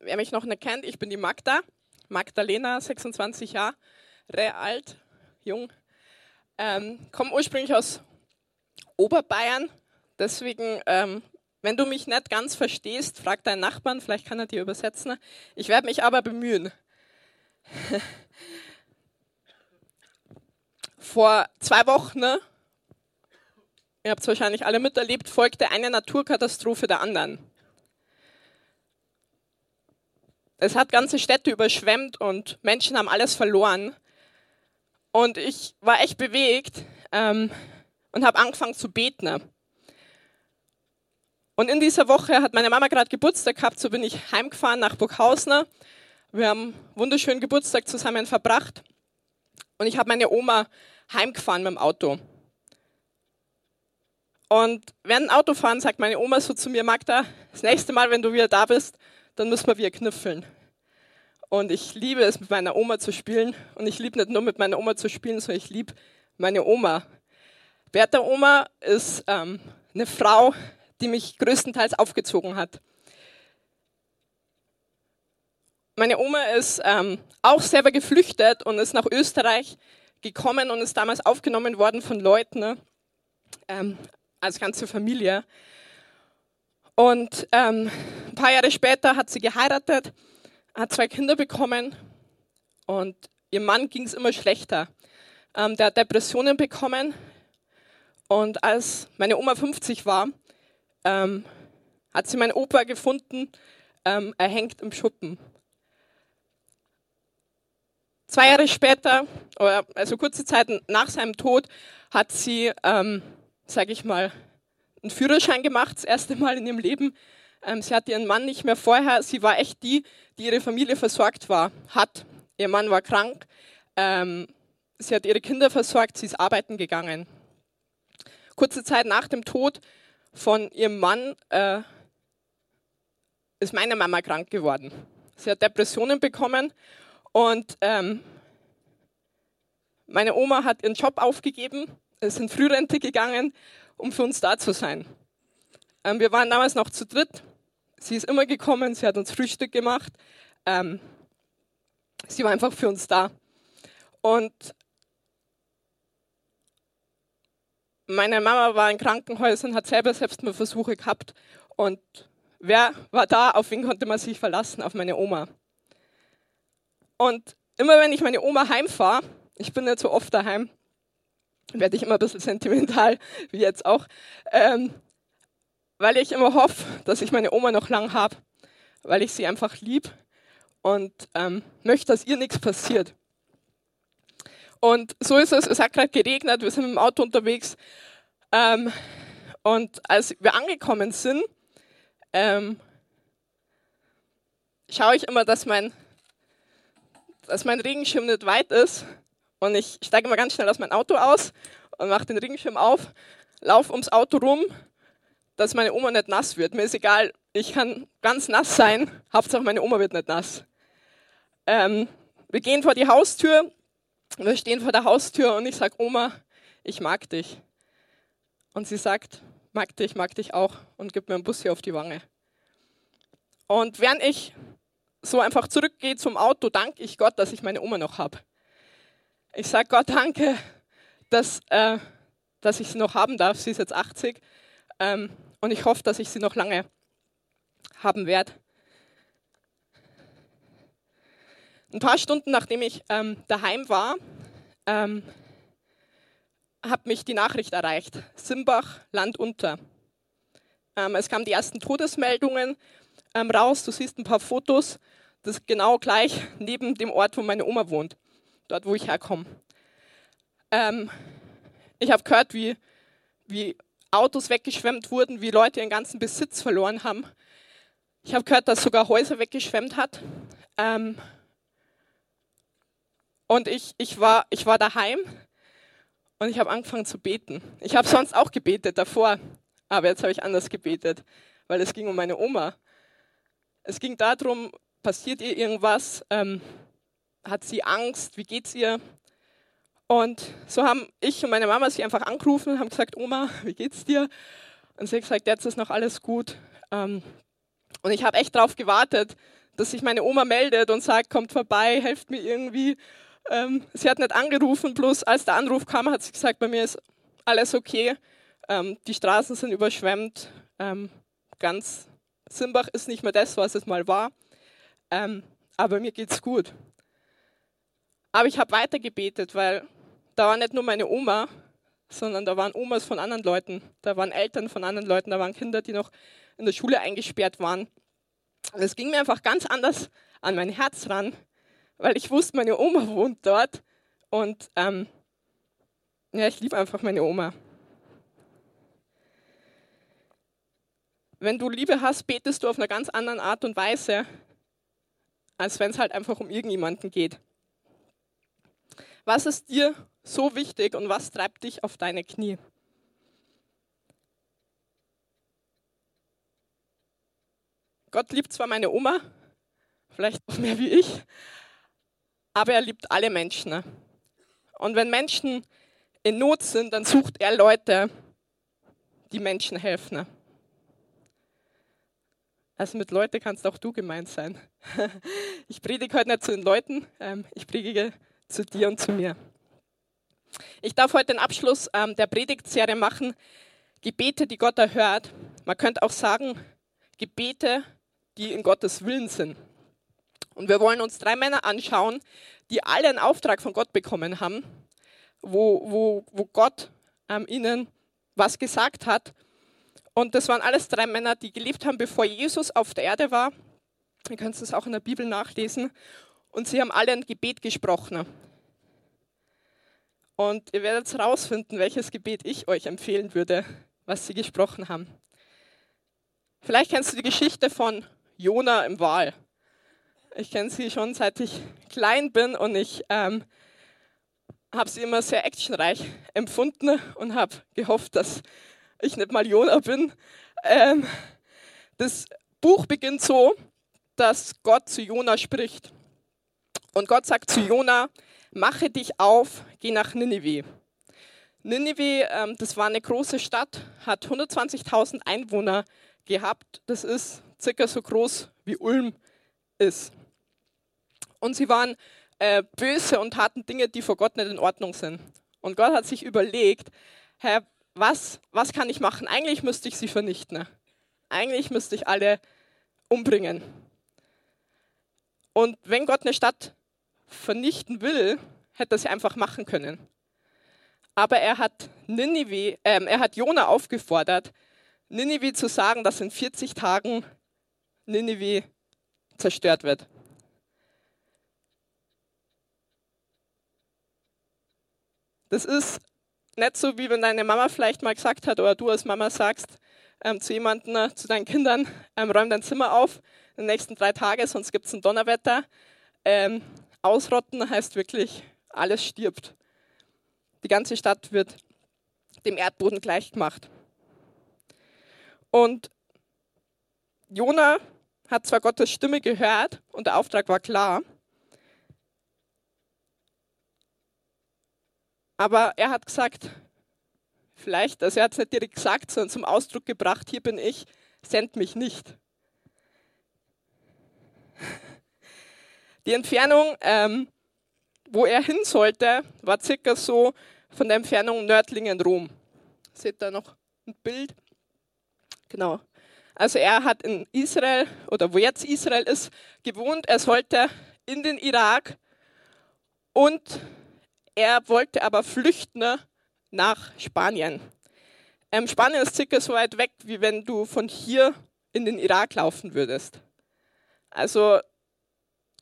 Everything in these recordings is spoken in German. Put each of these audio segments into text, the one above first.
wer mich noch nicht kennt, ich bin die Magda, Magdalena, 26 Jahre, alt, jung. Ähm, komme ursprünglich aus Oberbayern, deswegen, ähm, wenn du mich nicht ganz verstehst, frag deinen Nachbarn, vielleicht kann er dir übersetzen. Ich werde mich aber bemühen. Vor zwei Wochen, ne, ihr habt es wahrscheinlich alle miterlebt, folgte eine Naturkatastrophe der anderen. Es hat ganze Städte überschwemmt und Menschen haben alles verloren. Und ich war echt bewegt ähm, und habe angefangen zu beten. Und in dieser Woche hat meine Mama gerade Geburtstag gehabt, so bin ich heimgefahren nach Burghausen. Wir haben wunderschönen Geburtstag zusammen verbracht. Und ich habe meine Oma heimgefahren mit dem Auto. Und während dem Autofahren sagt meine Oma so zu mir, Magda, das nächste Mal, wenn du wieder da bist, dann müssen wir wieder knüffeln. Und ich liebe es, mit meiner Oma zu spielen. Und ich liebe nicht nur mit meiner Oma zu spielen, sondern ich liebe meine Oma. Bertha Oma ist ähm, eine Frau, die mich größtenteils aufgezogen hat. Meine Oma ist ähm, auch selber geflüchtet und ist nach Österreich gekommen und ist damals aufgenommen worden von Leuten, ne? ähm, als ganze Familie. Und ähm, ein paar Jahre später hat sie geheiratet, hat zwei Kinder bekommen und ihrem Mann ging es immer schlechter. Ähm, der hat Depressionen bekommen und als meine Oma 50 war, ähm, hat sie meinen Opa gefunden, ähm, erhängt im Schuppen. Zwei Jahre später, also kurze Zeit nach seinem Tod, hat sie, ähm, sage ich mal, einen Führerschein gemacht, das erste Mal in ihrem Leben. Ähm, sie hatte ihren Mann nicht mehr vorher. Sie war echt die, die ihre Familie versorgt war, hat. Ihr Mann war krank. Ähm, sie hat ihre Kinder versorgt. Sie ist arbeiten gegangen. Kurze Zeit nach dem Tod von ihrem Mann äh, ist meine Mama krank geworden. Sie hat Depressionen bekommen und ähm, meine Oma hat ihren Job aufgegeben, ist in Frührente gegangen um für uns da zu sein. Ähm, wir waren damals noch zu dritt. Sie ist immer gekommen, sie hat uns Frühstück gemacht. Ähm, sie war einfach für uns da. Und meine Mama war in Krankenhäusern, hat selber Selbstmordversuche gehabt. Und wer war da? Auf wen konnte man sich verlassen? Auf meine Oma. Und immer wenn ich meine Oma heimfahre, ich bin nicht so oft daheim, werde ich immer ein bisschen sentimental, wie jetzt auch, ähm, weil ich immer hoffe, dass ich meine Oma noch lang habe, weil ich sie einfach lieb und ähm, möchte, dass ihr nichts passiert. Und so ist es, es hat gerade geregnet, wir sind im Auto unterwegs ähm, und als wir angekommen sind, ähm, schaue ich immer, dass mein, dass mein Regenschirm nicht weit ist und ich steige mal ganz schnell aus meinem Auto aus und mache den Regenschirm auf, laufe ums Auto rum, dass meine Oma nicht nass wird. Mir ist egal, ich kann ganz nass sein, Hauptsache meine Oma wird nicht nass. Ähm, wir gehen vor die Haustür, wir stehen vor der Haustür und ich sage, Oma, ich mag dich. Und sie sagt, mag dich, mag dich auch und gibt mir einen Bus hier auf die Wange. Und während ich so einfach zurückgehe zum Auto, danke ich Gott, dass ich meine Oma noch habe. Ich sage Gott danke, dass, äh, dass ich sie noch haben darf. Sie ist jetzt 80 ähm, und ich hoffe, dass ich sie noch lange haben werde. Ein paar Stunden nachdem ich ähm, daheim war, ähm, hat mich die Nachricht erreicht. Simbach, Land unter. Ähm, es kamen die ersten Todesmeldungen ähm, raus. Du siehst ein paar Fotos. Das ist genau gleich neben dem Ort, wo meine Oma wohnt dort wo ich herkomme. Ähm, ich habe gehört, wie, wie Autos weggeschwemmt wurden, wie Leute ihren ganzen Besitz verloren haben. Ich habe gehört, dass sogar Häuser weggeschwemmt hat. Ähm, und ich, ich, war, ich war daheim und ich habe angefangen zu beten. Ich habe sonst auch gebetet davor, aber jetzt habe ich anders gebetet, weil es ging um meine Oma. Es ging darum, passiert ihr irgendwas? Ähm, hat sie Angst, wie geht's ihr? Und so haben ich und meine Mama sie einfach angerufen und haben gesagt, Oma, wie geht's dir? Und sie hat gesagt, jetzt ist noch alles gut. Ähm, und ich habe echt darauf gewartet, dass sich meine Oma meldet und sagt, kommt vorbei, helft mir irgendwie. Ähm, sie hat nicht angerufen, bloß als der Anruf kam, hat sie gesagt, bei mir ist alles okay. Ähm, die Straßen sind überschwemmt. Ganz Simbach ist nicht mehr das, was es mal war. Aber mir geht's gut. Aber ich habe weiter gebetet, weil da war nicht nur meine Oma, sondern da waren Omas von anderen Leuten, da waren Eltern von anderen Leuten, da waren Kinder, die noch in der Schule eingesperrt waren. Und es ging mir einfach ganz anders an mein Herz ran, weil ich wusste, meine Oma wohnt dort und ähm, ja, ich liebe einfach meine Oma. Wenn du Liebe hast, betest du auf einer ganz anderen Art und Weise, als wenn es halt einfach um irgendjemanden geht. Was ist dir so wichtig und was treibt dich auf deine Knie? Gott liebt zwar meine Oma, vielleicht noch mehr wie ich, aber er liebt alle Menschen. Ne? Und wenn Menschen in Not sind, dann sucht er Leute, die Menschen helfen. Ne? Also mit Leuten kannst auch du gemeint sein. Ich predige heute nicht zu den Leuten, ähm, ich predige zu dir und zu mir. Ich darf heute den Abschluss ähm, der Predigtserie machen, Gebete, die Gott erhört. Man könnte auch sagen, Gebete, die in Gottes Willen sind. Und wir wollen uns drei Männer anschauen, die alle einen Auftrag von Gott bekommen haben, wo, wo, wo Gott ähm, ihnen was gesagt hat. Und das waren alles drei Männer, die gelebt haben, bevor Jesus auf der Erde war. Ihr könnt es auch in der Bibel nachlesen. Und sie haben alle ein Gebet gesprochen. Und ihr werdet herausfinden, welches Gebet ich euch empfehlen würde, was sie gesprochen haben. Vielleicht kennst du die Geschichte von Jona im Wal. Ich kenne sie schon seit ich klein bin und ich ähm, habe sie immer sehr actionreich empfunden und habe gehofft, dass ich nicht mal Jona bin. Ähm, das Buch beginnt so, dass Gott zu Jona spricht. Und Gott sagt zu Jona, mache dich auf, geh nach Ninive. Ninive, ähm, das war eine große Stadt, hat 120.000 Einwohner gehabt. Das ist circa so groß wie Ulm ist. Und sie waren äh, böse und taten Dinge, die vor Gott nicht in Ordnung sind. Und Gott hat sich überlegt, Herr, was, was kann ich machen? Eigentlich müsste ich sie vernichten. Eigentlich müsste ich alle umbringen. Und wenn Gott eine Stadt vernichten will, hätte er sie einfach machen können. Aber er hat Ninive, äh, er hat Jona aufgefordert, Ninive zu sagen, dass in 40 Tagen Ninive zerstört wird. Das ist nicht so, wie wenn deine Mama vielleicht mal gesagt hat oder du als Mama sagst ähm, zu jemandem, äh, zu deinen Kindern, ähm, räum dein Zimmer auf in den nächsten drei Tagen, sonst gibt es ein Donnerwetter. Ähm, ausrotten heißt wirklich, alles stirbt. Die ganze Stadt wird dem Erdboden gleichgemacht. Und Jona hat zwar Gottes Stimme gehört und der Auftrag war klar, aber er hat gesagt, vielleicht, also er hat es nicht direkt gesagt, sondern zum Ausdruck gebracht, hier bin ich, send mich nicht. Die Entfernung, ähm, wo er hin sollte, war circa so von der Entfernung Nördlingen-Rom. Seht da noch ein Bild? Genau. Also er hat in Israel oder wo jetzt Israel ist, gewohnt. Er sollte in den Irak und er wollte aber flüchten nach Spanien. Ähm, Spanien ist circa so weit weg, wie wenn du von hier in den Irak laufen würdest. Also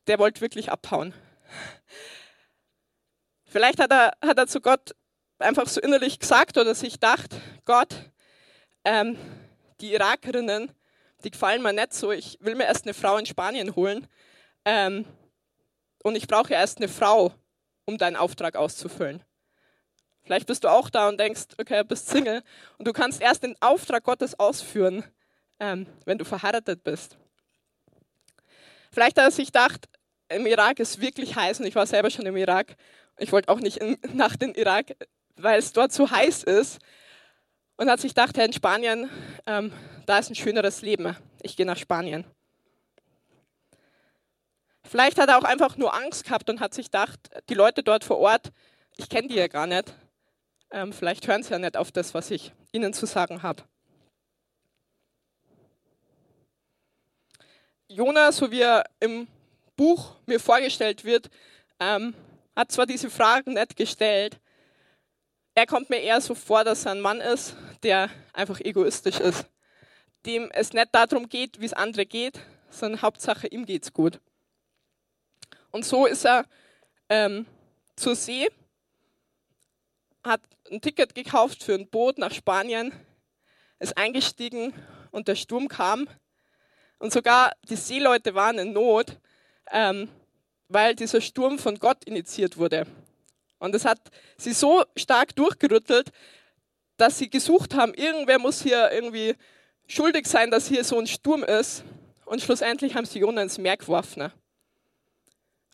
der wollte wirklich abhauen. Vielleicht hat er, hat er zu Gott einfach so innerlich gesagt oder sich gedacht, Gott, ähm, die Irakerinnen, die gefallen mir nicht so, ich will mir erst eine Frau in Spanien holen ähm, und ich brauche erst eine Frau, um deinen Auftrag auszufüllen. Vielleicht bist du auch da und denkst, okay, du bist Single und du kannst erst den Auftrag Gottes ausführen, ähm, wenn du verheiratet bist. Vielleicht hat er sich gedacht, im Irak ist wirklich heiß und ich war selber schon im Irak. Ich wollte auch nicht in, nach dem Irak, weil es dort so heiß ist. Und hat sich gedacht, in Spanien, ähm, da ist ein schöneres Leben. Ich gehe nach Spanien. Vielleicht hat er auch einfach nur Angst gehabt und hat sich gedacht, die Leute dort vor Ort, ich kenne die ja gar nicht. Ähm, vielleicht hören sie ja nicht auf das, was ich ihnen zu sagen habe. Jona, so wie er im Buch mir vorgestellt wird, ähm, hat zwar diese Fragen nicht gestellt, er kommt mir eher so vor, dass er ein Mann ist, der einfach egoistisch ist, dem es nicht darum geht, wie es andere geht, sondern Hauptsache ihm geht's gut. Und so ist er ähm, zur See, hat ein Ticket gekauft für ein Boot nach Spanien, ist eingestiegen und der Sturm kam. Und sogar die Seeleute waren in Not, ähm, weil dieser Sturm von Gott initiiert wurde. Und es hat sie so stark durchgerüttelt, dass sie gesucht haben, irgendwer muss hier irgendwie schuldig sein, dass hier so ein Sturm ist. Und schlussendlich haben sie Jona ins Meer geworfen.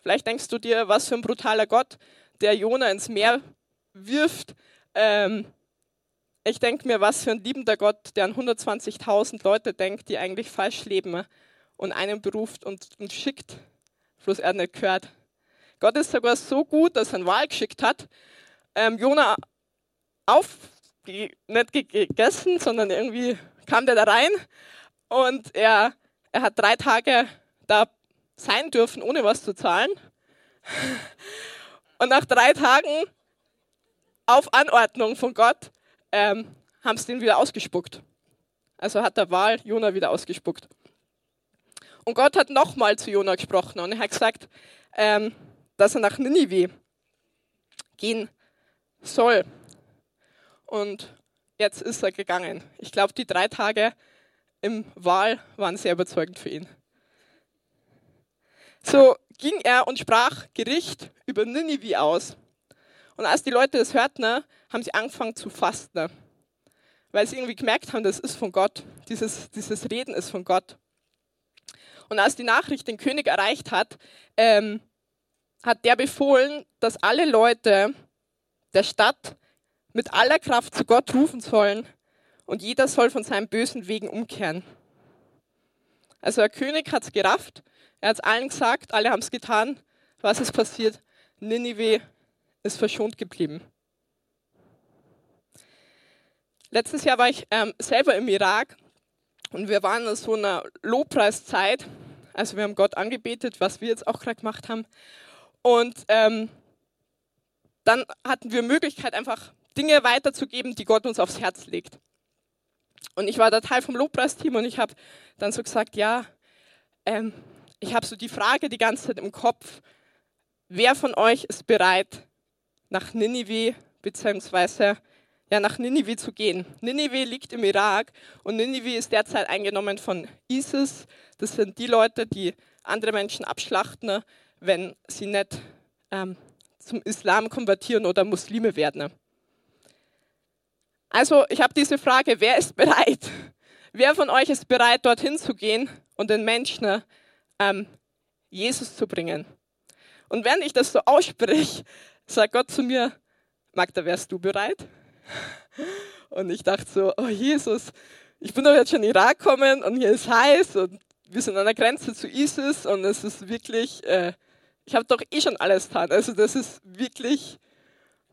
Vielleicht denkst du dir, was für ein brutaler Gott, der Jona ins Meer wirft. Ähm, ich denke mir, was für ein liebender Gott, der an 120.000 Leute denkt, die eigentlich falsch leben und einen beruft und, und schickt, bloß er nicht gehört. Gott ist sogar so gut, dass er einen Wal geschickt hat, ähm, Jona auf, nicht gegessen, sondern irgendwie kam der da rein und er, er hat drei Tage da sein dürfen, ohne was zu zahlen. Und nach drei Tagen auf Anordnung von Gott ähm, haben sie den wieder ausgespuckt. Also hat der Wal Jona wieder ausgespuckt. Und Gott hat nochmal zu Jona gesprochen und er hat gesagt, ähm, dass er nach Ninive gehen soll. Und jetzt ist er gegangen. Ich glaube, die drei Tage im Wal waren sehr überzeugend für ihn. So ging er und sprach Gericht über Ninive aus. Und als die Leute das hörten, haben sie angefangen zu fasten, weil sie irgendwie gemerkt haben, das ist von Gott. Dieses, dieses Reden ist von Gott. Und als die Nachricht den König erreicht hat, ähm, hat der befohlen, dass alle Leute der Stadt mit aller Kraft zu Gott rufen sollen und jeder soll von seinen bösen Wegen umkehren. Also der König hat es gerafft er hat es allen gesagt, alle haben es getan. Was ist passiert? Ninive ist verschont geblieben. Letztes Jahr war ich ähm, selber im Irak und wir waren in so einer Lobpreiszeit. Also wir haben Gott angebetet, was wir jetzt auch gerade gemacht haben. Und ähm, dann hatten wir Möglichkeit, einfach Dinge weiterzugeben, die Gott uns aufs Herz legt. Und ich war da Teil vom Lobpreisteam und ich habe dann so gesagt, ja, ähm, ich habe so die Frage die ganze Zeit im Kopf, wer von euch ist bereit, nach Ninive beziehungsweise ja, nach Ninive zu gehen. Ninive liegt im Irak und Ninive ist derzeit eingenommen von ISIS. Das sind die Leute, die andere Menschen abschlachten, wenn sie nicht ähm, zum Islam konvertieren oder Muslime werden. Also ich habe diese Frage, wer ist bereit? Wer von euch ist bereit, dorthin zu gehen und den Menschen ähm, Jesus zu bringen. Und wenn ich das so ausspreche, sagt Gott zu mir, Magda, wärst du bereit? Und ich dachte so, oh Jesus, ich bin doch jetzt schon in Irak gekommen und hier ist heiß und wir sind an der Grenze zu ISIS und es ist wirklich, äh, ich habe doch eh schon alles getan. Also das ist wirklich,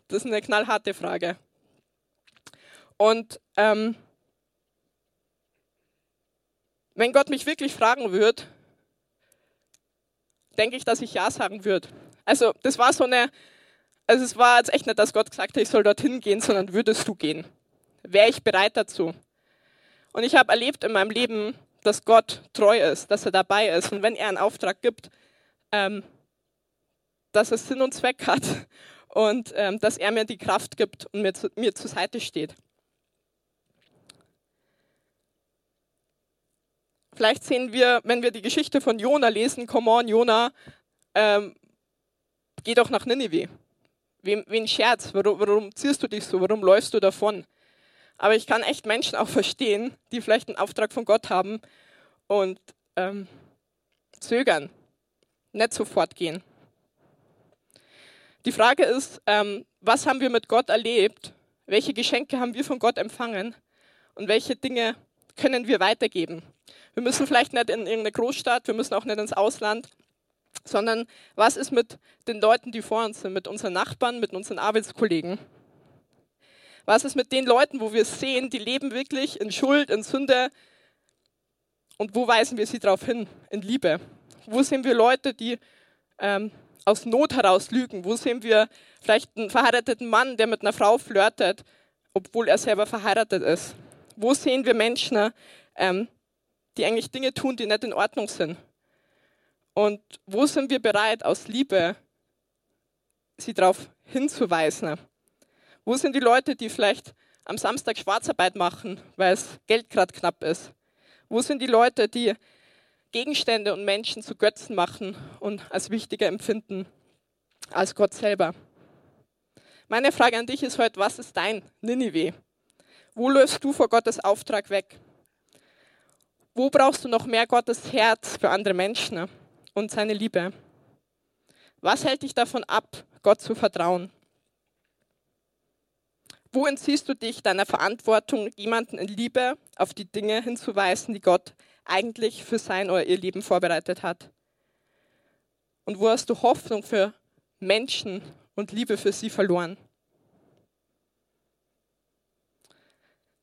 das ist eine knallharte Frage. Und ähm, wenn Gott mich wirklich fragen würde, denke ich, dass ich Ja sagen würde. Also das war so eine, also es war jetzt echt nicht, dass Gott gesagt hat, ich soll dorthin gehen, sondern würdest du gehen? Wäre ich bereit dazu? Und ich habe erlebt in meinem Leben, dass Gott treu ist, dass er dabei ist und wenn er einen Auftrag gibt, ähm, dass es Sinn und Zweck hat und ähm, dass er mir die Kraft gibt und mir, zu, mir zur Seite steht. Vielleicht sehen wir, wenn wir die Geschichte von Jona lesen, come on, Jona, ähm, geh doch nach Ninive. Wen, wen Scherz? Warum, warum ziehst du dich so? Warum läufst du davon? Aber ich kann echt Menschen auch verstehen, die vielleicht einen Auftrag von Gott haben und ähm, zögern, nicht sofort gehen. Die Frage ist, ähm, was haben wir mit Gott erlebt? Welche Geschenke haben wir von Gott empfangen? Und welche Dinge können wir weitergeben? Wir müssen vielleicht nicht in irgendeine Großstadt, wir müssen auch nicht ins Ausland. Sondern was ist mit den Leuten, die vor uns sind, mit unseren Nachbarn, mit unseren Arbeitskollegen? Was ist mit den Leuten, wo wir sehen, die leben wirklich in Schuld, in Sünde? Und wo weisen wir sie darauf hin? In Liebe. Wo sehen wir Leute, die ähm, aus Not heraus lügen? Wo sehen wir vielleicht einen verheirateten Mann, der mit einer Frau flirtet, obwohl er selber verheiratet ist? Wo sehen wir Menschen, ähm, die eigentlich Dinge tun, die nicht in Ordnung sind? Und wo sind wir bereit, aus Liebe sie darauf hinzuweisen? Wo sind die Leute, die vielleicht am Samstag Schwarzarbeit machen, weil es Geld gerade knapp ist? Wo sind die Leute, die Gegenstände und Menschen zu Götzen machen und als wichtiger empfinden als Gott selber? Meine Frage an dich ist heute, was ist dein Ninive? Wo löst du vor Gottes Auftrag weg? Wo brauchst du noch mehr Gottes Herz für andere Menschen und seine Liebe? Was hält dich davon ab, Gott zu vertrauen? Wo entziehst du dich deiner Verantwortung, jemanden in Liebe auf die Dinge hinzuweisen, die Gott eigentlich für sein oder ihr Leben vorbereitet hat? Und wo hast du Hoffnung für Menschen und Liebe für sie verloren?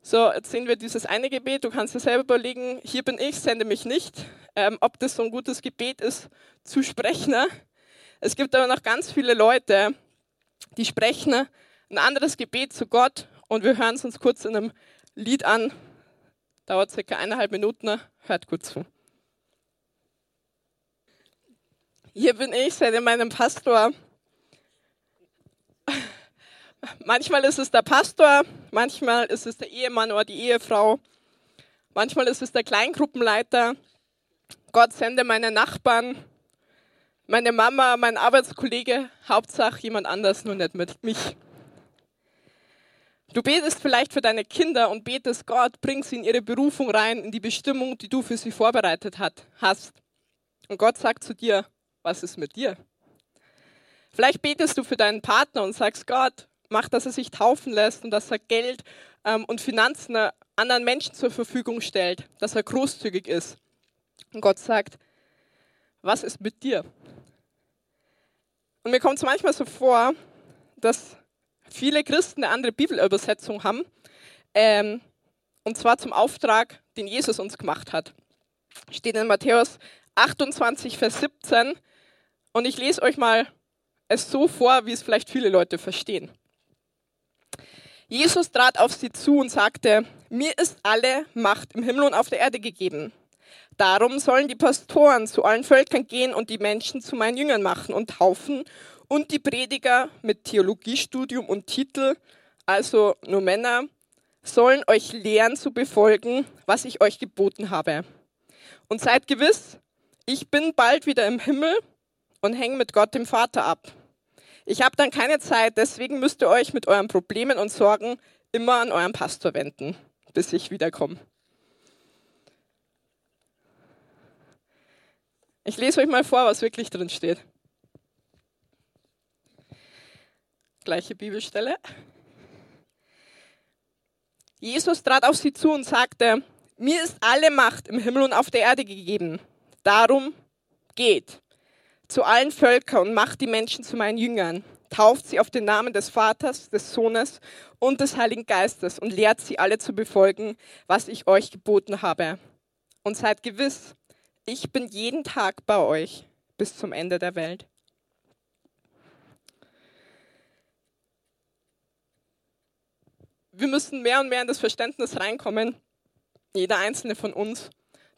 So, jetzt sehen wir dieses eine Gebet. Du kannst dir selber überlegen, hier bin ich, sende mich nicht. Ähm, ob das so ein gutes Gebet ist, zu sprechen. Ne? Es gibt aber noch ganz viele Leute, die sprechen ein anderes Gebet zu Gott und wir hören es uns kurz in einem Lied an. Dauert circa eineinhalb Minuten. Hört gut zu. Hier bin ich, seid ihr meinem Pastor. Manchmal ist es der Pastor, manchmal ist es der Ehemann oder die Ehefrau, manchmal ist es der Kleingruppenleiter. Gott sende meine Nachbarn, meine Mama, mein Arbeitskollege, Hauptsache jemand anders, nur nicht mit mich. Du betest vielleicht für deine Kinder und betest Gott, bring sie in ihre Berufung rein, in die Bestimmung, die du für sie vorbereitet hat, hast. Und Gott sagt zu dir, was ist mit dir? Vielleicht betest du für deinen Partner und sagst, Gott, mach, dass er sich taufen lässt und dass er Geld ähm, und Finanzen anderen Menschen zur Verfügung stellt, dass er großzügig ist. Und Gott sagt, was ist mit dir? Und mir kommt es manchmal so vor, dass viele Christen eine andere Bibelübersetzung haben. Ähm, und zwar zum Auftrag, den Jesus uns gemacht hat. Steht in Matthäus 28, Vers 17. Und ich lese euch mal es so vor, wie es vielleicht viele Leute verstehen. Jesus trat auf sie zu und sagte, mir ist alle Macht im Himmel und auf der Erde gegeben. Darum sollen die Pastoren zu allen Völkern gehen und die Menschen zu meinen Jüngern machen und taufen und die Prediger mit Theologiestudium und Titel, also nur Männer, sollen euch lehren zu befolgen, was ich euch geboten habe. Und seid gewiss, ich bin bald wieder im Himmel und hänge mit Gott dem Vater ab. Ich habe dann keine Zeit, deswegen müsst ihr euch mit euren Problemen und Sorgen immer an euren Pastor wenden, bis ich wiederkomme. Ich lese euch mal vor, was wirklich drin steht. Gleiche Bibelstelle. Jesus trat auf sie zu und sagte, mir ist alle Macht im Himmel und auf der Erde gegeben. Darum geht zu allen Völkern und macht die Menschen zu meinen Jüngern. Tauft sie auf den Namen des Vaters, des Sohnes und des Heiligen Geistes und lehrt sie alle zu befolgen, was ich euch geboten habe. Und seid gewiss, ich bin jeden Tag bei euch bis zum Ende der Welt. wir müssen mehr und mehr in das Verständnis reinkommen, jeder einzelne von uns,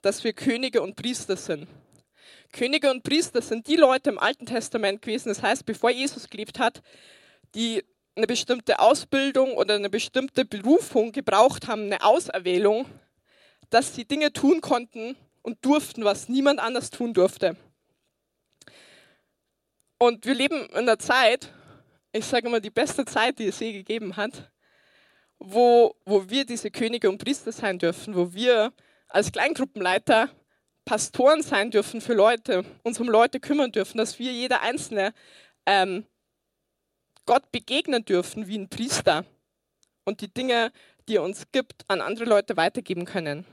dass wir Könige und Priester sind. Könige und Priester sind die Leute im Alten Testament gewesen, das heißt, bevor Jesus gelebt hat, die eine bestimmte Ausbildung oder eine bestimmte Berufung gebraucht haben, eine Auserwählung, dass sie Dinge tun konnten und durften, was niemand anders tun durfte. Und wir leben in einer Zeit, ich sage immer, die beste Zeit, die es je gegeben hat, wo, wo wir diese Könige und Priester sein dürfen, wo wir als Kleingruppenleiter Pastoren sein dürfen für Leute, uns um Leute kümmern dürfen, dass wir jeder Einzelne ähm, Gott begegnen dürfen wie ein Priester und die Dinge, die er uns gibt, an andere Leute weitergeben können.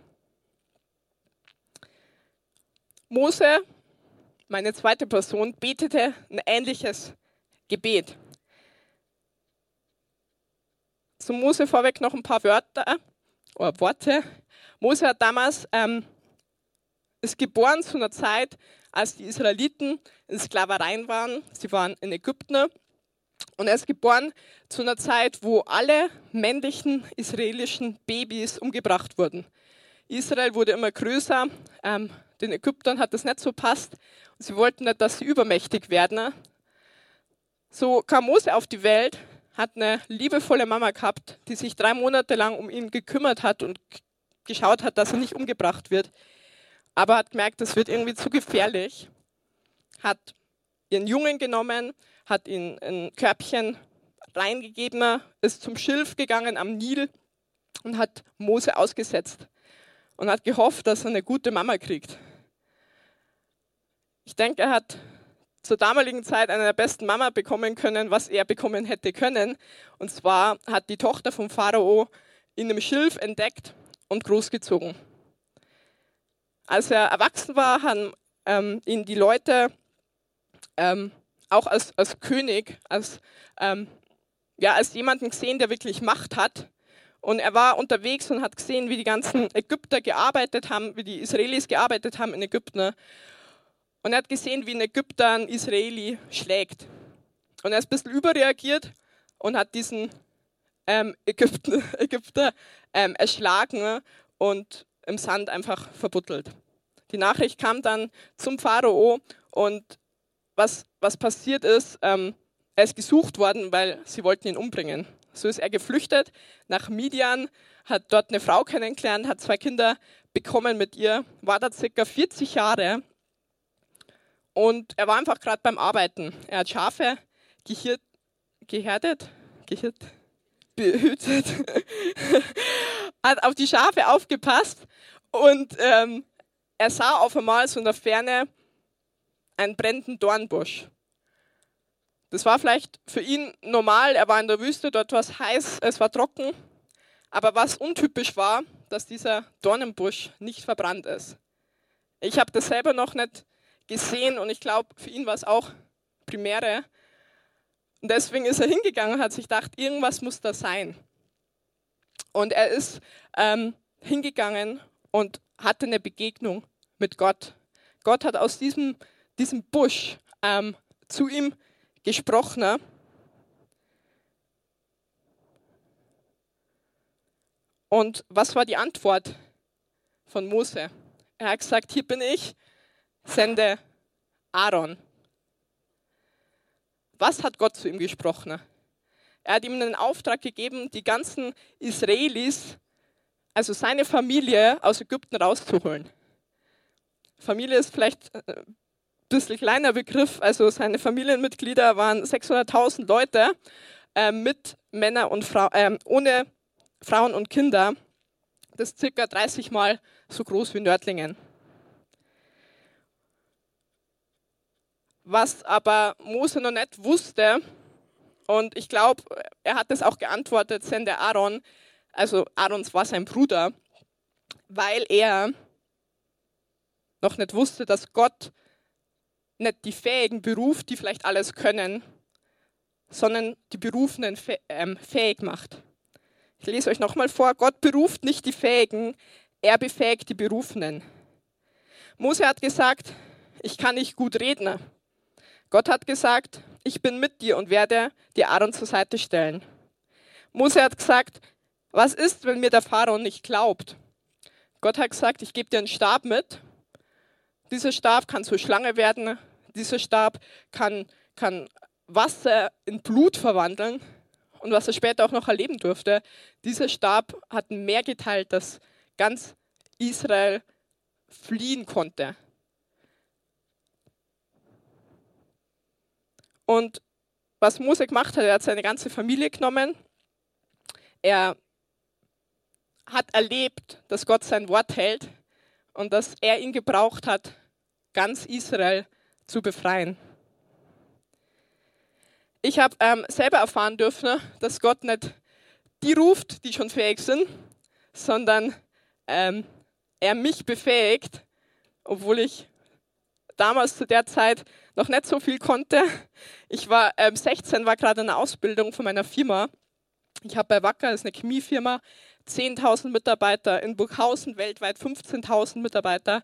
Mose meine zweite Person, betete ein ähnliches Gebet. Zu Mose vorweg noch ein paar Wörter oder Worte. Mose hat damals ähm, ist geboren zu einer Zeit, als die Israeliten in Sklavereien waren. Sie waren in Ägypten. Und er ist geboren zu einer Zeit, wo alle männlichen israelischen Babys umgebracht wurden. Israel wurde immer größer. Ähm, den Ägyptern hat das nicht so passt. Sie wollten nicht, dass sie übermächtig werden. So kam Mose auf die Welt, hat eine liebevolle Mama gehabt, die sich drei Monate lang um ihn gekümmert hat und geschaut hat, dass er nicht umgebracht wird. Aber hat gemerkt, das wird irgendwie zu gefährlich. Hat ihren Jungen genommen, hat ihn in ein Körbchen reingegeben, ist zum Schilf gegangen am Nil und hat Mose ausgesetzt und hat gehofft, dass er eine gute Mama kriegt. Ich denke, er hat zur damaligen Zeit eine der besten Mama bekommen können, was er bekommen hätte können. Und zwar hat die Tochter vom Pharao ihn im Schilf entdeckt und großgezogen. Als er erwachsen war, haben ähm, ihn die Leute ähm, auch als, als König, als, ähm, ja, als jemanden gesehen, der wirklich Macht hat. Und er war unterwegs und hat gesehen, wie die ganzen Ägypter gearbeitet haben, wie die Israelis gearbeitet haben in Ägypten. Und er hat gesehen, wie ein Ägypter einen Israeli schlägt. Und er ist ein bisschen überreagiert und hat diesen ähm, Ägypten, Ägypter ähm, erschlagen und im Sand einfach verbuttelt. Die Nachricht kam dann zum Pharao und was, was passiert ist, ähm, er ist gesucht worden, weil sie wollten ihn umbringen. So ist er geflüchtet nach Midian, hat dort eine Frau kennengelernt, hat zwei Kinder bekommen mit ihr, war da circa 40 Jahre und er war einfach gerade beim Arbeiten. Er hat Schafe gehirt, gehärtet, gehirt, behütet, hat auf die Schafe aufgepasst und ähm, er sah auf einmal so in der Ferne einen brennenden Dornbusch. Das war vielleicht für ihn normal, er war in der Wüste, dort war es heiß, es war trocken. Aber was untypisch war, dass dieser Dornenbusch nicht verbrannt ist. Ich habe das selber noch nicht gesehen und ich glaube, für ihn war es auch Primäre. Und deswegen ist er hingegangen und hat sich gedacht, irgendwas muss da sein. Und er ist ähm, hingegangen und hatte eine Begegnung mit Gott. Gott hat aus diesem, diesem Busch ähm, zu ihm gesprochen. Und was war die Antwort von Mose? Er hat gesagt, hier bin ich, sende Aaron. Was hat Gott zu ihm gesprochen? Er hat ihm einen Auftrag gegeben, die ganzen Israelis, also seine Familie aus Ägypten rauszuholen. Familie ist vielleicht ein äh, bisschen kleiner Begriff, also seine Familienmitglieder waren 600.000 Leute äh, mit Männern und Frau, äh, ohne Frauen und Kinder. Das ist circa 30 Mal so groß wie Nördlingen. was aber Mose noch nicht wusste, und ich glaube, er hat es auch geantwortet, sende Aaron, also Aarons war sein Bruder, weil er noch nicht wusste, dass Gott nicht die Fähigen beruft, die vielleicht alles können, sondern die Berufenen ähm, fähig macht. Ich lese euch nochmal vor, Gott beruft nicht die Fähigen, er befähigt die Berufenen. Mose hat gesagt, ich kann nicht gut reden, Gott hat gesagt, ich bin mit dir und werde dir Aaron zur Seite stellen. Mose hat gesagt, was ist, wenn mir der Pharao nicht glaubt? Gott hat gesagt, ich gebe dir einen Stab mit. Dieser Stab kann zur Schlange werden. Dieser Stab kann, kann Wasser in Blut verwandeln. Und was er später auch noch erleben durfte, dieser Stab hat mehr geteilt, dass ganz Israel fliehen konnte. Und was Mose gemacht hat, er hat seine ganze Familie genommen. Er hat erlebt, dass Gott sein Wort hält und dass er ihn gebraucht hat, ganz Israel zu befreien. Ich habe ähm, selber erfahren dürfen, dass Gott nicht die ruft, die schon fähig sind, sondern ähm, er mich befähigt, obwohl ich damals zu der Zeit noch nicht so viel konnte. Ich war ähm, 16, war gerade in der Ausbildung von meiner Firma. Ich habe bei Wacker, das ist eine Chemiefirma, 10.000 Mitarbeiter, in Burghausen weltweit 15.000 Mitarbeiter,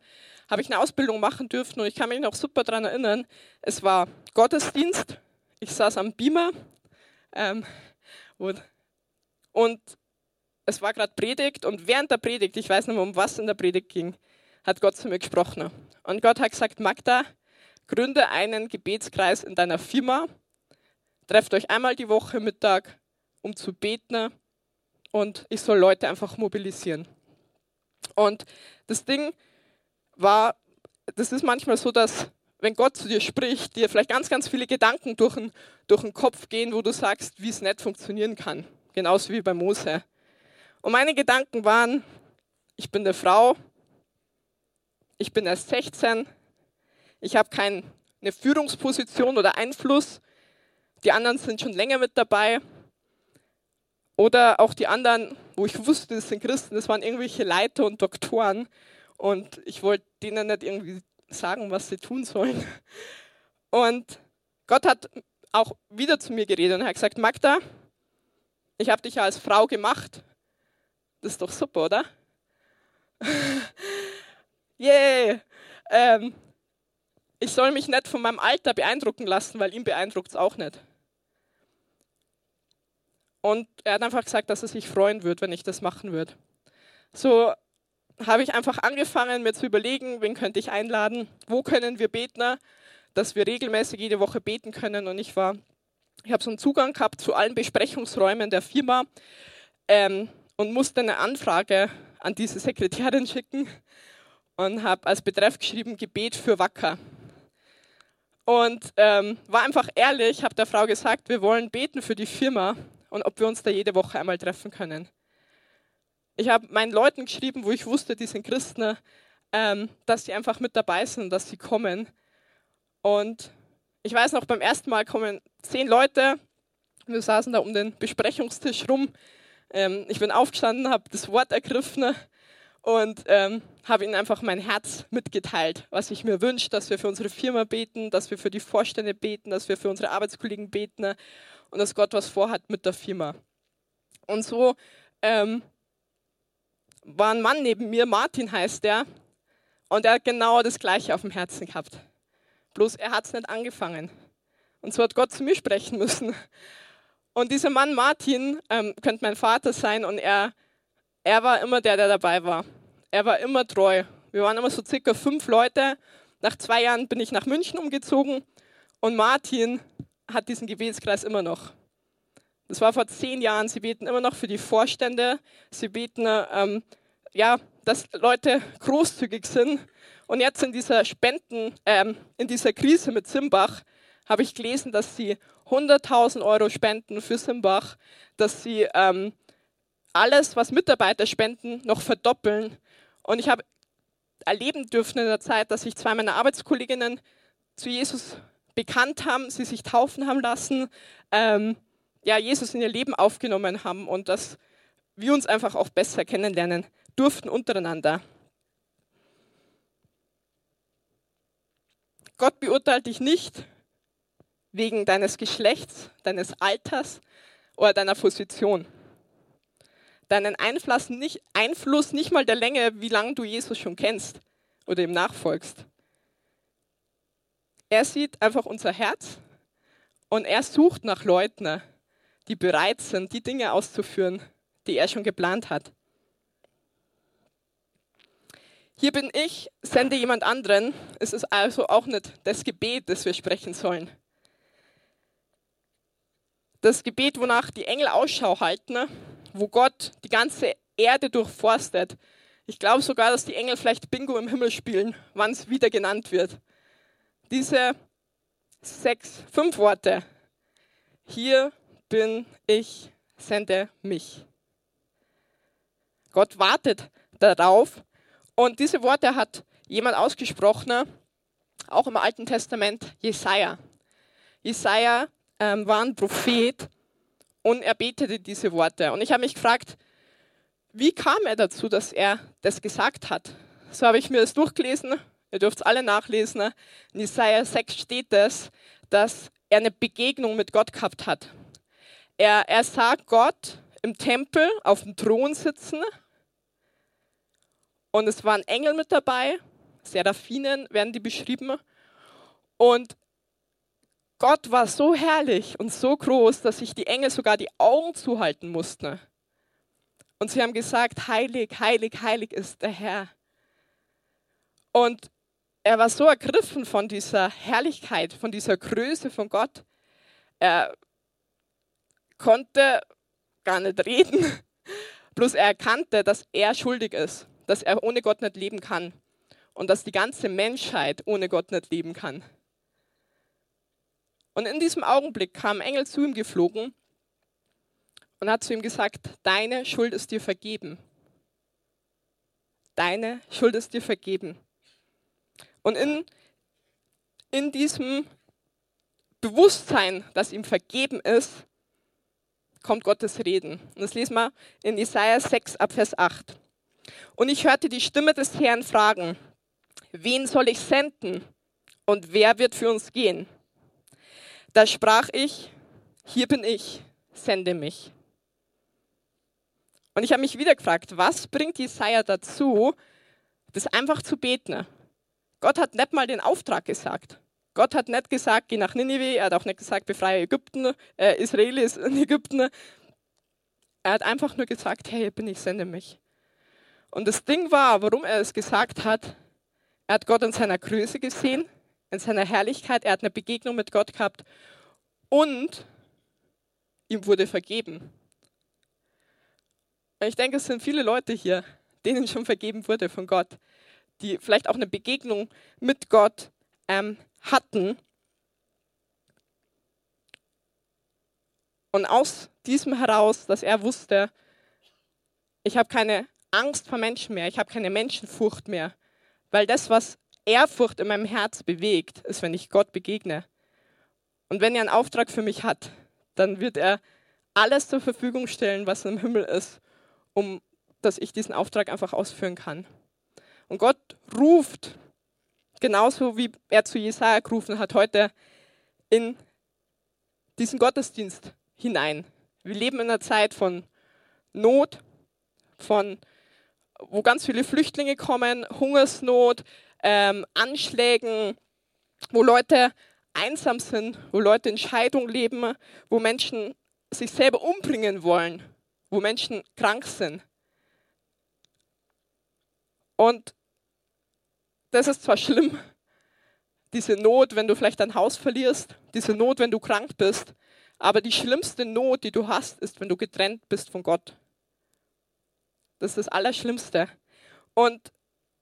habe ich eine Ausbildung machen dürfen und ich kann mich noch super daran erinnern. Es war Gottesdienst, ich saß am Beamer ähm, und, und es war gerade Predigt und während der Predigt, ich weiß nicht mehr, um was in der Predigt ging, hat Gott zu mir gesprochen. Und Gott hat gesagt, Magda, gründe einen Gebetskreis in deiner Firma, trefft euch einmal die Woche Mittag, um zu beten und ich soll Leute einfach mobilisieren. Und das Ding war, das ist manchmal so, dass wenn Gott zu dir spricht, dir vielleicht ganz, ganz viele Gedanken durch den, durch den Kopf gehen, wo du sagst, wie es nicht funktionieren kann. Genauso wie bei Mose. Und meine Gedanken waren, ich bin eine Frau, ich bin erst 16, ich habe keine Führungsposition oder Einfluss, die anderen sind schon länger mit dabei. Oder auch die anderen, wo ich wusste, das sind Christen, das waren irgendwelche Leiter und Doktoren. Und ich wollte denen nicht irgendwie sagen, was sie tun sollen. Und Gott hat auch wieder zu mir geredet und hat gesagt, Magda, ich habe dich ja als Frau gemacht. Das ist doch super, oder? Yay! Ähm, ich soll mich nicht von meinem Alter beeindrucken lassen, weil ihn beeindruckt es auch nicht. Und er hat einfach gesagt, dass er sich freuen wird, wenn ich das machen würde. So habe ich einfach angefangen, mir zu überlegen, wen könnte ich einladen, wo können wir beten, dass wir regelmäßig jede Woche beten können. Und ich war, ich habe so einen Zugang gehabt zu allen Besprechungsräumen der Firma ähm, und musste eine Anfrage an diese Sekretärin schicken und habe als Betreff geschrieben Gebet für Wacker. Und ähm, war einfach ehrlich, habe der Frau gesagt, wir wollen beten für die Firma und ob wir uns da jede Woche einmal treffen können. Ich habe meinen Leuten geschrieben, wo ich wusste, die sind Christen, ähm, dass sie einfach mit dabei sind, dass sie kommen. Und ich weiß noch, beim ersten Mal kommen zehn Leute. Wir saßen da um den Besprechungstisch rum. Ähm, ich bin aufgestanden, habe das Wort ergriffen und ähm, habe ihnen einfach mein Herz mitgeteilt, was ich mir wünsche, dass wir für unsere Firma beten, dass wir für die Vorstände beten, dass wir für unsere Arbeitskollegen beten und dass Gott was vorhat mit der Firma. Und so ähm, war ein Mann neben mir, Martin heißt der, und er hat genau das Gleiche auf dem Herzen gehabt. Bloß er hat es nicht angefangen. Und so hat Gott zu mir sprechen müssen. Und dieser Mann Martin ähm, könnte mein Vater sein und er, er war immer der, der dabei war. Er war immer treu. Wir waren immer so circa fünf Leute. Nach zwei Jahren bin ich nach München umgezogen und Martin hat diesen Gebetskreis immer noch. Das war vor zehn Jahren. Sie beten immer noch für die Vorstände. Sie beten, ähm, ja, dass Leute großzügig sind. Und jetzt in dieser Spenden, ähm, in dieser Krise mit Simbach, habe ich gelesen, dass sie 100.000 Euro spenden für Simbach, dass sie ähm, alles, was Mitarbeiter spenden, noch verdoppeln. Und ich habe erleben dürfen in der Zeit, dass sich zwei meiner Arbeitskolleginnen zu Jesus bekannt haben, sie sich taufen haben lassen, ähm, ja, Jesus in ihr Leben aufgenommen haben und dass wir uns einfach auch besser kennenlernen durften untereinander. Gott beurteilt dich nicht wegen deines Geschlechts, deines Alters oder deiner Position. Deinen Einfluss nicht, Einfluss nicht mal der Länge, wie lange du Jesus schon kennst oder ihm nachfolgst. Er sieht einfach unser Herz und er sucht nach Leuten, die bereit sind, die Dinge auszuführen, die er schon geplant hat. Hier bin ich, sende jemand anderen. Es ist also auch nicht das Gebet, das wir sprechen sollen. Das Gebet, wonach die Engel Ausschau halten, wo Gott die ganze Erde durchforstet. Ich glaube sogar, dass die Engel vielleicht Bingo im Himmel spielen, wann es wieder genannt wird diese sechs, fünf Worte. Hier bin ich, sende mich. Gott wartet darauf. Und diese Worte hat jemand ausgesprochen, auch im Alten Testament, Jesaja. Jesaja ähm, war ein Prophet und er betete diese Worte. Und ich habe mich gefragt, wie kam er dazu, dass er das gesagt hat? So habe ich mir das durchgelesen ihr dürft es alle nachlesen, in Jesaja 6 steht es, dass er eine Begegnung mit Gott gehabt hat. Er, er sah Gott im Tempel auf dem Thron sitzen und es waren Engel mit dabei, Seraphinen werden die beschrieben. Und Gott war so herrlich und so groß, dass sich die Engel sogar die Augen zuhalten mussten. Und sie haben gesagt, heilig, heilig, heilig ist der Herr. Und er war so ergriffen von dieser Herrlichkeit, von dieser Größe von Gott. Er konnte gar nicht reden, bloß er erkannte, dass er schuldig ist, dass er ohne Gott nicht leben kann und dass die ganze Menschheit ohne Gott nicht leben kann. Und in diesem Augenblick kam ein Engel zu ihm geflogen und hat zu ihm gesagt, deine Schuld ist dir vergeben. Deine Schuld ist dir vergeben. Und in, in diesem Bewusstsein, dass ihm vergeben ist, kommt Gottes Reden. Und das lesen wir in Isaiah 6 ab Vers 8. Und ich hörte die Stimme des Herrn fragen, wen soll ich senden und wer wird für uns gehen? Da sprach ich, hier bin ich, sende mich. Und ich habe mich wieder gefragt, was bringt Jesaja dazu, das einfach zu beten? Gott hat nicht mal den Auftrag gesagt. Gott hat nicht gesagt, geh nach Ninive, er hat auch nicht gesagt, befreie Ägypten, äh, Israelis in Ägypten. Er hat einfach nur gesagt, hey, bin ich, sende mich. Und das Ding war, warum er es gesagt hat, er hat Gott in seiner Größe gesehen, in seiner Herrlichkeit, er hat eine Begegnung mit Gott gehabt und ihm wurde vergeben. Ich denke, es sind viele Leute hier, denen schon vergeben wurde von Gott, die vielleicht auch eine Begegnung mit Gott ähm, hatten. Und aus diesem heraus, dass er wusste, ich habe keine Angst vor Menschen mehr, ich habe keine Menschenfurcht mehr, weil das, was Ehrfurcht in meinem Herz bewegt, ist, wenn ich Gott begegne. Und wenn er einen Auftrag für mich hat, dann wird er alles zur Verfügung stellen, was im Himmel ist, um dass ich diesen Auftrag einfach ausführen kann. Und Gott ruft, genauso wie er zu Jesaja gerufen hat, heute in diesen Gottesdienst hinein. Wir leben in einer Zeit von Not, von wo ganz viele Flüchtlinge kommen, Hungersnot, ähm, Anschlägen, wo Leute einsam sind, wo Leute in Scheidung leben, wo Menschen sich selber umbringen wollen, wo Menschen krank sind. Und das ist zwar schlimm, diese Not, wenn du vielleicht dein Haus verlierst, diese Not, wenn du krank bist, aber die schlimmste Not, die du hast, ist, wenn du getrennt bist von Gott. Das ist das Allerschlimmste. Und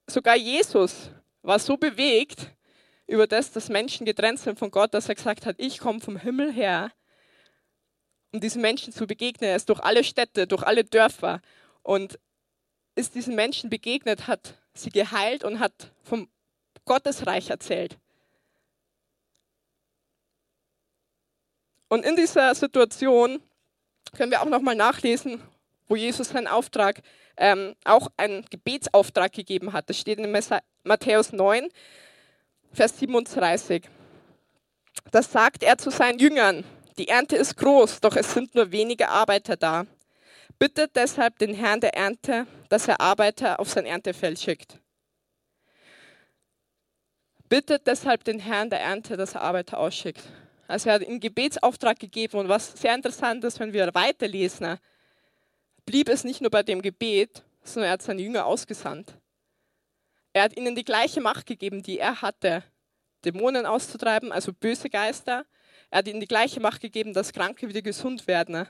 sogar Jesus war so bewegt über das, dass Menschen getrennt sind von Gott, dass er gesagt hat, ich komme vom Himmel her, um diesen Menschen zu begegnen. Er ist durch alle Städte, durch alle Dörfer und ist diesen Menschen begegnet, hat sie geheilt und hat vom Gottesreich erzählt. Und in dieser Situation können wir auch nochmal nachlesen, wo Jesus seinen Auftrag ähm, auch einen Gebetsauftrag gegeben hat. Das steht in Matthäus 9, Vers 37. Das sagt er zu seinen Jüngern. Die Ernte ist groß, doch es sind nur wenige Arbeiter da. Bittet deshalb den Herrn der Ernte, dass er Arbeiter auf sein Erntefeld schickt. Bittet deshalb den Herrn der Ernte, dass er Arbeiter ausschickt. Also er hat einen Gebetsauftrag gegeben und was sehr interessant ist, wenn wir weiterlesen, blieb es nicht nur bei dem Gebet, sondern er hat seine Jünger ausgesandt. Er hat ihnen die gleiche Macht gegeben, die er hatte, Dämonen auszutreiben, also böse Geister. Er hat ihnen die gleiche Macht gegeben, dass Kranke wieder gesund werden.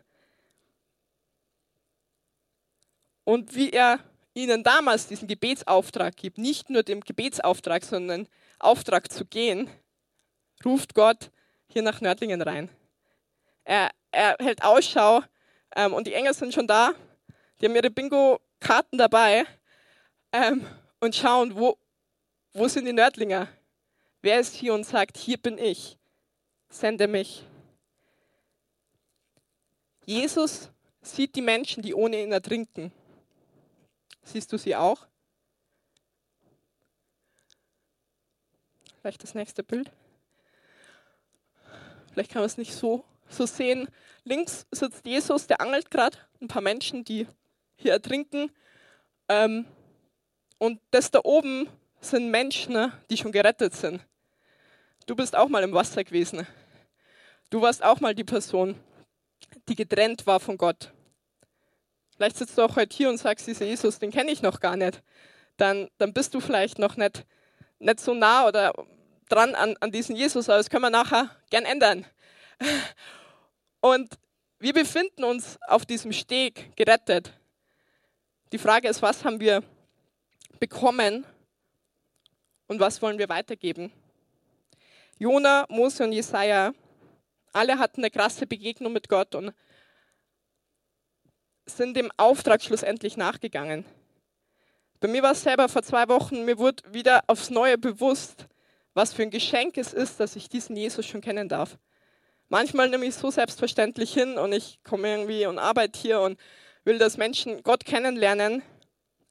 Und wie er ihnen damals diesen Gebetsauftrag gibt, nicht nur den Gebetsauftrag, sondern Auftrag zu gehen, ruft Gott hier nach Nördlingen rein. Er, er hält Ausschau ähm, und die Engel sind schon da die haben ihre Bingo-Karten dabei ähm, und schauen, wo, wo sind die Nördlinger? Wer ist hier und sagt, hier bin ich, sende mich. Jesus sieht die Menschen, die ohne ihn ertrinken. Siehst du sie auch? Vielleicht das nächste Bild. Vielleicht kann man es nicht so, so sehen. Links sitzt Jesus, der angelt gerade. Ein paar Menschen, die hier ertrinken. Ähm, und das da oben sind Menschen, ne, die schon gerettet sind. Du bist auch mal im Wasser gewesen. Du warst auch mal die Person, die getrennt war von Gott. Vielleicht sitzt du auch heute hier und sagst, dieser Jesus, den kenne ich noch gar nicht. Dann, dann bist du vielleicht noch nicht, nicht so nah oder dran an, an diesen Jesus, aber das können wir nachher gern ändern. Und wir befinden uns auf diesem Steg gerettet. Die Frage ist, was haben wir bekommen und was wollen wir weitergeben? Jona, Mose und Jesaja, alle hatten eine krasse Begegnung mit Gott und sind dem Auftrag schlussendlich nachgegangen. Bei mir war es selber vor zwei Wochen, mir wurde wieder aufs Neue bewusst, was für ein Geschenk es ist, dass ich diesen Jesus schon kennen darf. Manchmal nehme ich so selbstverständlich hin und ich komme irgendwie und arbeite hier und will, dass Menschen Gott kennenlernen.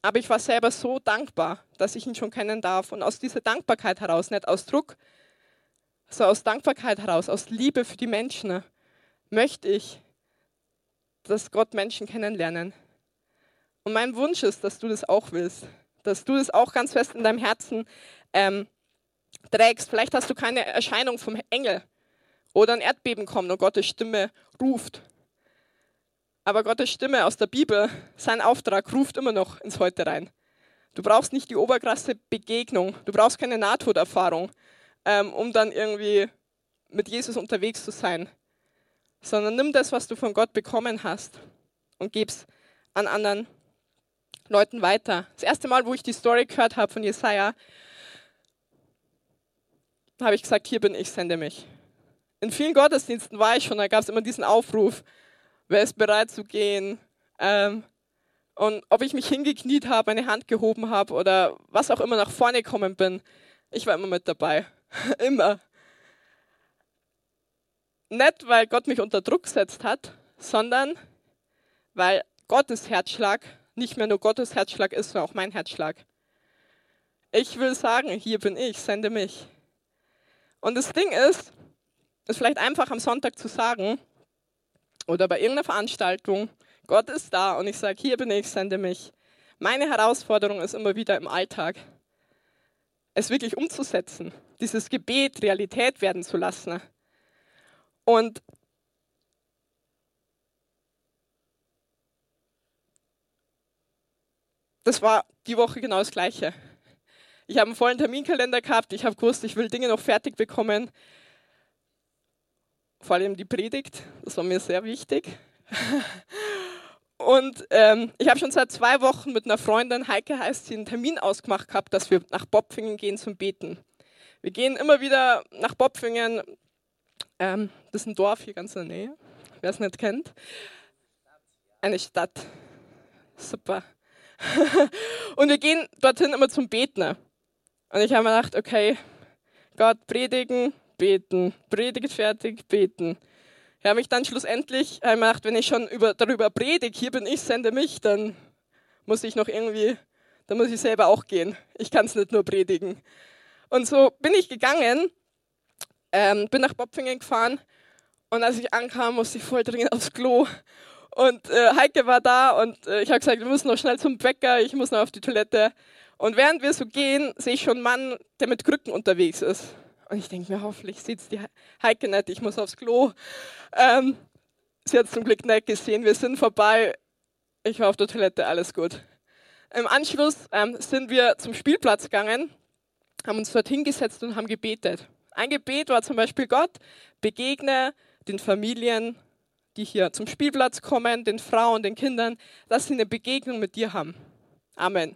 Aber ich war selber so dankbar, dass ich ihn schon kennen darf. Und aus dieser Dankbarkeit heraus, nicht aus Druck, sondern aus Dankbarkeit heraus, aus Liebe für die Menschen, möchte ich, dass Gott Menschen kennenlernen. Und mein Wunsch ist, dass du das auch willst, dass du das auch ganz fest in deinem Herzen ähm, trägst. Vielleicht hast du keine Erscheinung vom Engel oder ein Erdbeben kommt und Gottes Stimme ruft. Aber Gottes Stimme aus der Bibel, sein Auftrag ruft immer noch ins Heute rein. Du brauchst nicht die oberkrasse Begegnung, du brauchst keine Nahtoderfahrung, ähm, um dann irgendwie mit Jesus unterwegs zu sein, sondern nimm das, was du von Gott bekommen hast und gib's an anderen Leuten weiter. Das erste Mal, wo ich die Story gehört habe von Jesaja, habe ich gesagt, hier bin ich, sende mich. In vielen Gottesdiensten war ich schon, da gab es immer diesen Aufruf, wer ist bereit zu gehen? Ähm, und ob ich mich hingekniet habe, meine Hand gehoben habe oder was auch immer nach vorne gekommen bin, ich war immer mit dabei. immer. Nicht, weil Gott mich unter Druck gesetzt hat, sondern weil Gottes Herzschlag nicht mehr nur Gottes Herzschlag ist, sondern auch mein Herzschlag. Ich will sagen, hier bin ich, sende mich. Und das Ding ist, ist vielleicht einfach am Sonntag zu sagen oder bei irgendeiner Veranstaltung, Gott ist da und ich sage, hier bin ich, sende mich. Meine Herausforderung ist immer wieder im Alltag, es wirklich umzusetzen, dieses Gebet Realität werden zu lassen. Und das war die Woche genau das Gleiche. Ich habe einen vollen Terminkalender gehabt. Ich habe gewusst, ich will Dinge noch fertig bekommen. Vor allem die Predigt, das war mir sehr wichtig. Und ähm, ich habe schon seit zwei Wochen mit einer Freundin, Heike heißt sie, einen Termin ausgemacht gehabt, dass wir nach Bopfingen gehen zum Beten. Wir gehen immer wieder nach Bopfingen. Ähm, das ist ein Dorf hier ganz in der Nähe, wer es nicht kennt. Eine Stadt. Super. Und wir gehen dorthin immer zum Beten. Und ich habe mir gedacht, okay, Gott, predigen, beten, predigt fertig, beten. Ich habe mich dann schlussendlich gedacht, wenn ich schon über, darüber predige, hier bin ich, sende mich, dann muss ich noch irgendwie, dann muss ich selber auch gehen. Ich kann es nicht nur predigen. Und so bin ich gegangen, ähm, bin nach Bopfingen gefahren und als ich ankam, musste ich voll dringend aufs Klo. Und äh, Heike war da und äh, ich habe gesagt, wir müssen noch schnell zum Bäcker, ich muss noch auf die Toilette. Und während wir so gehen, sehe ich schon einen Mann, der mit Krücken unterwegs ist. Und ich denke mir, hoffentlich sieht es die Heike nicht, ich muss aufs Klo. Ähm, sie hat zum Glück nicht gesehen, wir sind vorbei. Ich war auf der Toilette, alles gut. Im Anschluss ähm, sind wir zum Spielplatz gegangen, haben uns dort hingesetzt und haben gebetet. Ein Gebet war zum Beispiel Gott, begegne den Familien, die hier zum Spielplatz kommen, den Frauen, den Kindern, dass sie eine Begegnung mit dir haben. Amen.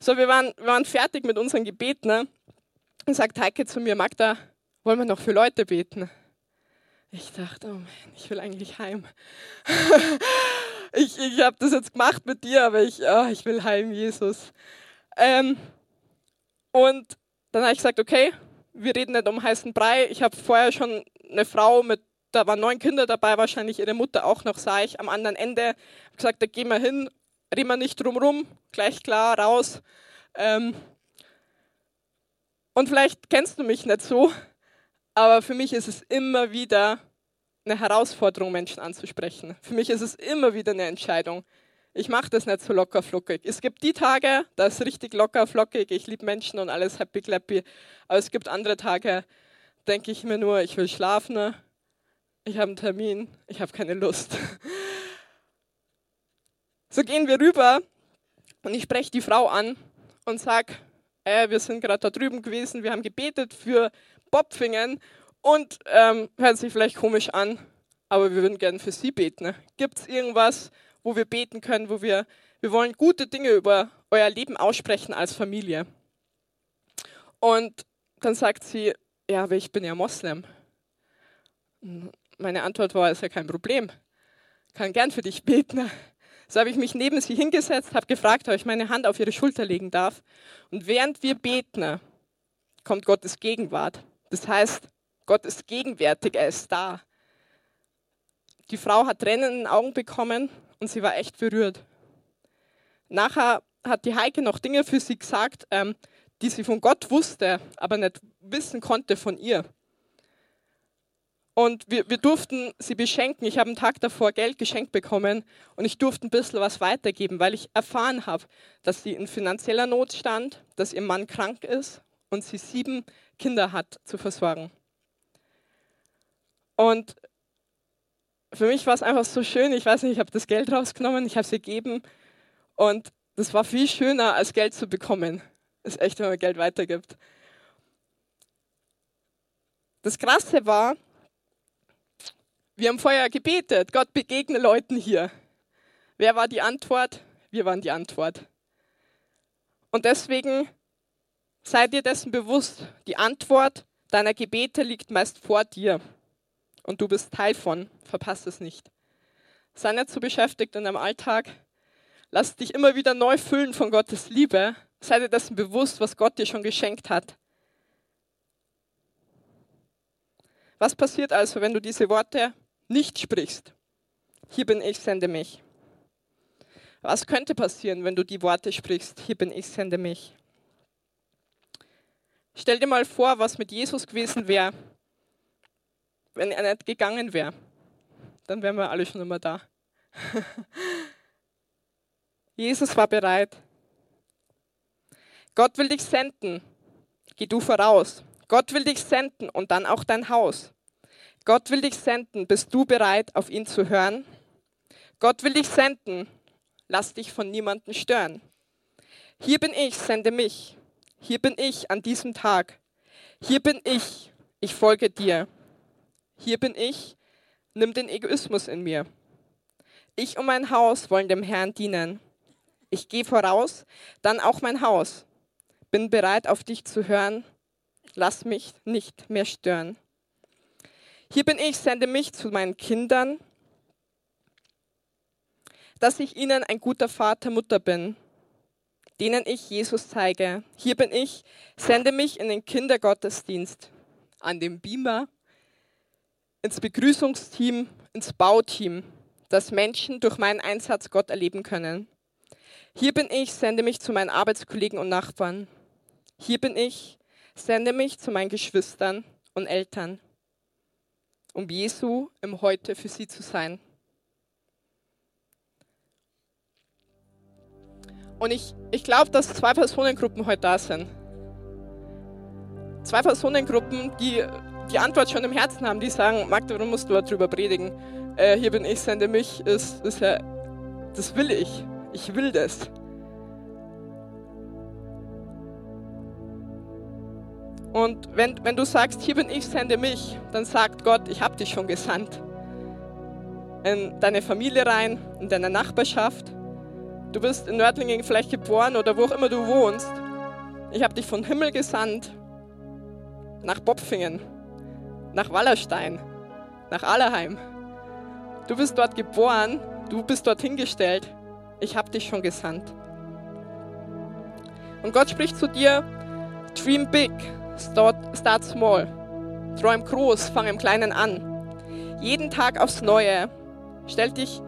So, wir waren, wir waren fertig mit unseren Gebeten. Ne? Und sagt Heike zu mir, Magda, wollen wir noch für Leute beten? Ich dachte, oh Mann, ich will eigentlich heim. ich ich habe das jetzt gemacht mit dir, aber ich, oh, ich will heim, Jesus. Ähm, und dann habe ich gesagt, okay, wir reden nicht um heißen Brei. Ich habe vorher schon eine Frau mit, da waren neun Kinder dabei, wahrscheinlich ihre Mutter auch noch, sah ich am anderen Ende. Hab gesagt, da gehen wir hin, reden wir nicht drumrum, gleich klar raus. Ähm, Und vielleicht kennst du mich nicht so, aber für mich ist es immer wieder eine Herausforderung, Menschen anzusprechen. Für mich ist es immer wieder eine Entscheidung. Ich mache das nicht so locker flockig. Es gibt die Tage, da ist richtig locker flockig, ich liebe Menschen und alles happy clappy. Aber es gibt andere Tage, denke ich mir nur, ich will schlafen, ich habe einen Termin, ich habe keine Lust. So gehen wir rüber und ich spreche die Frau an und sage, äh, wir sind gerade da drüben gewesen, wir haben gebetet für Bopfingen und ähm, hört sich vielleicht komisch an, aber wir würden gerne für Sie beten. Gibt es irgendwas, wo wir beten können, wo wir, wir wollen gute Dinge über euer Leben aussprechen als Familie? Und dann sagt sie, ja, aber ich bin ja Moslem. Meine Antwort war, ist ja kein Problem. Kann gern für dich beten. So habe ich mich neben sie hingesetzt, habe gefragt, ob ich meine Hand auf ihre Schulter legen darf. Und während wir beten, kommt Gottes Gegenwart. Das heißt, Gott ist gegenwärtig, er ist da. Die Frau hat Tränen in den Augen bekommen und sie war echt berührt. Nachher hat die Heike noch Dinge für sie gesagt, ähm, die sie von Gott wusste, aber nicht wissen konnte von ihr. Und wir, wir durften sie beschenken. Ich habe einen Tag davor Geld geschenkt bekommen und ich durfte ein bisschen was weitergeben, weil ich erfahren habe, dass sie in finanzieller Not stand, dass ihr Mann krank ist und sie sieben Kinder hat zu versorgen. Und für mich war es einfach so schön. Ich weiß nicht, ich habe das Geld rausgenommen, ich habe es gegeben. Und das war viel schöner, als Geld zu bekommen. Das ist echt, wenn man Geld weitergibt. Das Krasse war, wir haben vorher gebetet, Gott begegne Leuten hier. Wer war die Antwort? Wir waren die Antwort. Und deswegen sei dir dessen bewusst, die Antwort deiner Gebete liegt meist vor dir und du bist Teil von. Verpass es nicht. Sei nicht so beschäftigt in deinem Alltag. Lass dich immer wieder neu füllen von Gottes Liebe. Sei dir dessen bewusst, was Gott dir schon geschenkt hat. Was passiert also, wenn du diese Worte nicht sprichst? Hier bin ich, sende mich. Was könnte passieren, wenn du die Worte sprichst? Hier bin ich, sende mich. Stell dir mal vor, was mit Jesus gewesen wäre, wenn er nicht gegangen wäre, dann wären wir alle schon immer da. Jesus war bereit. Gott will dich senden. Geh du voraus. Gott will dich senden und dann auch dein Haus. Gott will dich senden. Bist du bereit, auf ihn zu hören? Gott will dich senden. Lass dich von niemandem stören. Hier bin ich, sende mich. Hier bin ich an diesem Tag. Hier bin ich. Ich folge dir. Hier bin ich, nimm den Egoismus in mir. Ich und mein Haus wollen dem Herrn dienen. Ich gehe voraus, dann auch mein Haus. Bin bereit, auf dich zu hören. Lass mich nicht mehr stören. Hier bin ich, sende mich zu meinen Kindern, dass ich ihnen ein guter Vater, Mutter bin, denen ich Jesus zeige. Hier bin ich, sende mich in den Kindergottesdienst, an dem Beamer, ins Begrüßungsteam, ins Bauteam, dass Menschen durch meinen Einsatz Gott erleben können. Hier bin ich, sende mich zu meinen Arbeitskollegen und Nachbarn. Hier bin ich, sende mich zu meinen Geschwistern und Eltern, um Jesu im Heute für sie zu sein. Und ich, ich glaube, dass zwei Personengruppen heute da sind. Zwei Personengruppen, die die Antwort schon im Herzen haben, die sagen, Magda, warum musst du darüber predigen? Äh, hier bin ich, sende mich, ist, ist ja, das will ich. Ich will das. Und wenn, wenn du sagst, hier bin ich, sende mich, dann sagt Gott, ich habe dich schon gesandt. In deine Familie rein, in deine Nachbarschaft. Du bist in Nördlingen vielleicht geboren oder wo auch immer du wohnst. Ich habe dich von Himmel gesandt nach Bopfingen nach Wallerstein, nach Allerheim. Du bist dort geboren, du bist dort hingestellt. Ich habe dich schon gesandt. Und Gott spricht zu dir, dream big, start, start small. Träum groß, fang im Kleinen an. Jeden Tag aufs Neue stellt dich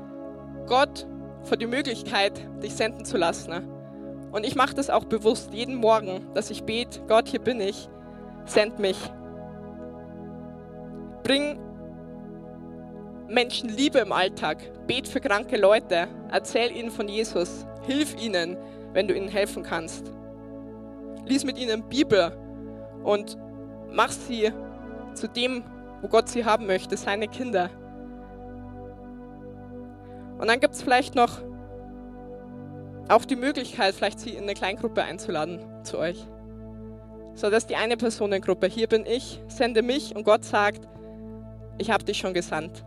Gott vor die Möglichkeit, dich senden zu lassen. Und ich mache das auch bewusst jeden Morgen, dass ich bete, Gott, hier bin ich, send mich. Bring Menschen Liebe im Alltag. Bet für kranke Leute. Erzähl ihnen von Jesus. Hilf ihnen, wenn du ihnen helfen kannst. Lies mit ihnen Bibel und mach sie zu dem, wo Gott sie haben möchte, seine Kinder. Und dann gibt es vielleicht noch auch die Möglichkeit, vielleicht sie in eine Kleingruppe einzuladen zu euch. So dass die eine Personengruppe, hier bin ich, sende mich und Gott sagt, ich habe dich schon gesandt.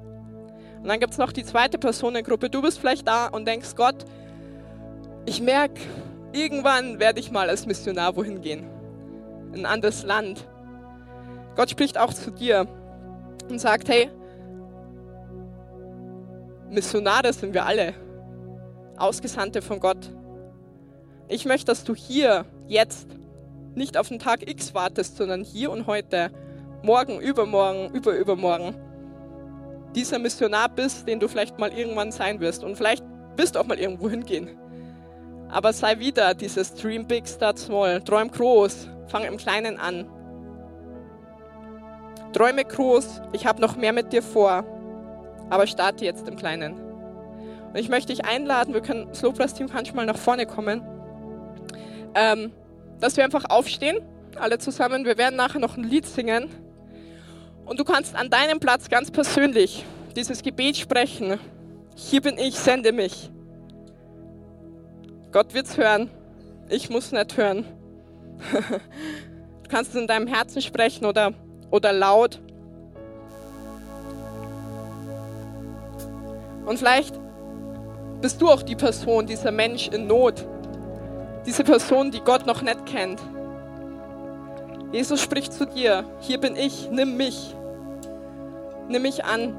Und dann gibt es noch die zweite Personengruppe, du bist vielleicht da und denkst, Gott, ich merke, irgendwann werde ich mal als Missionar wohin gehen. In ein anderes Land. Gott spricht auch zu dir und sagt, hey, Missionare sind wir alle, Ausgesandte von Gott. Ich möchte, dass du hier, jetzt, nicht auf den Tag X wartest, sondern hier und heute, morgen, übermorgen, überübermorgen, dieser Missionar bist, den du vielleicht mal irgendwann sein wirst. Und vielleicht wirst du auch mal irgendwo hingehen. Aber sei wieder dieses Dream Big, Start Small. Träum groß, fang im Kleinen an. Träume groß, ich habe noch mehr mit dir vor aber starte jetzt im Kleinen. Und ich möchte dich einladen, wir können, das Lobpreisteam kann schon mal nach vorne kommen, ähm, dass wir einfach aufstehen, alle zusammen. Wir werden nachher noch ein Lied singen. Und du kannst an deinem Platz ganz persönlich dieses Gebet sprechen. Hier bin ich, sende mich. Gott wird's hören. Ich muss nicht hören. du kannst es in deinem Herzen sprechen oder, oder laut. Und vielleicht bist du auch die Person, dieser Mensch in Not, diese Person, die Gott noch nicht kennt. Jesus spricht zu dir, hier bin ich, nimm mich, nimm mich an.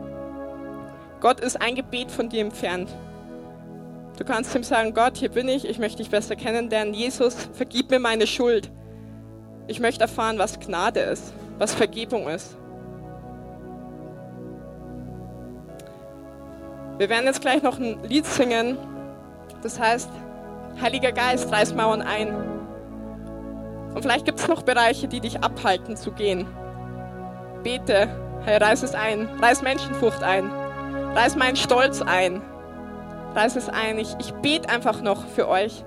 Gott ist ein Gebet von dir entfernt. Du kannst ihm sagen, Gott, hier bin ich, ich möchte dich besser kennenlernen. Jesus, vergib mir meine Schuld. Ich möchte erfahren, was Gnade ist, was Vergebung ist. Wir werden jetzt gleich noch ein Lied singen, das heißt, Heiliger Geist, reiß Mauern ein. Und vielleicht gibt es noch Bereiche, die dich abhalten zu gehen. Bete, Herr, reiß es ein, reiß Menschenfurcht ein, reiß meinen Stolz ein, reiß es ein. Ich, ich bete einfach noch für euch,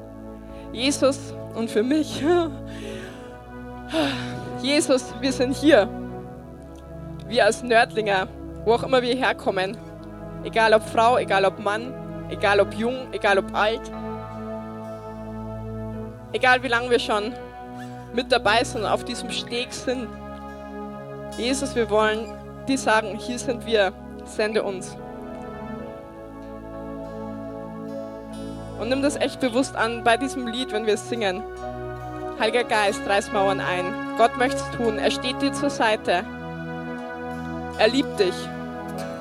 Jesus und für mich. Jesus, wir sind hier. Wir als Nördlinger, wo auch immer wir herkommen. Egal ob Frau, egal ob Mann, egal ob jung, egal ob alt. Egal wie lange wir schon mit dabei sind auf diesem Steg sind. Jesus, wir wollen dir sagen, hier sind wir, sende uns. Und nimm das echt bewusst an bei diesem Lied, wenn wir es singen. Heiliger Geist, reiß Mauern ein. Gott möchte es tun. Er steht dir zur Seite. Er liebt dich.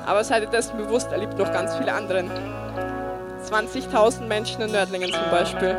Aber seid ihr dessen bewusst, er liebt noch ganz viele andere. 20.000 Menschen in Nördlingen zum Beispiel.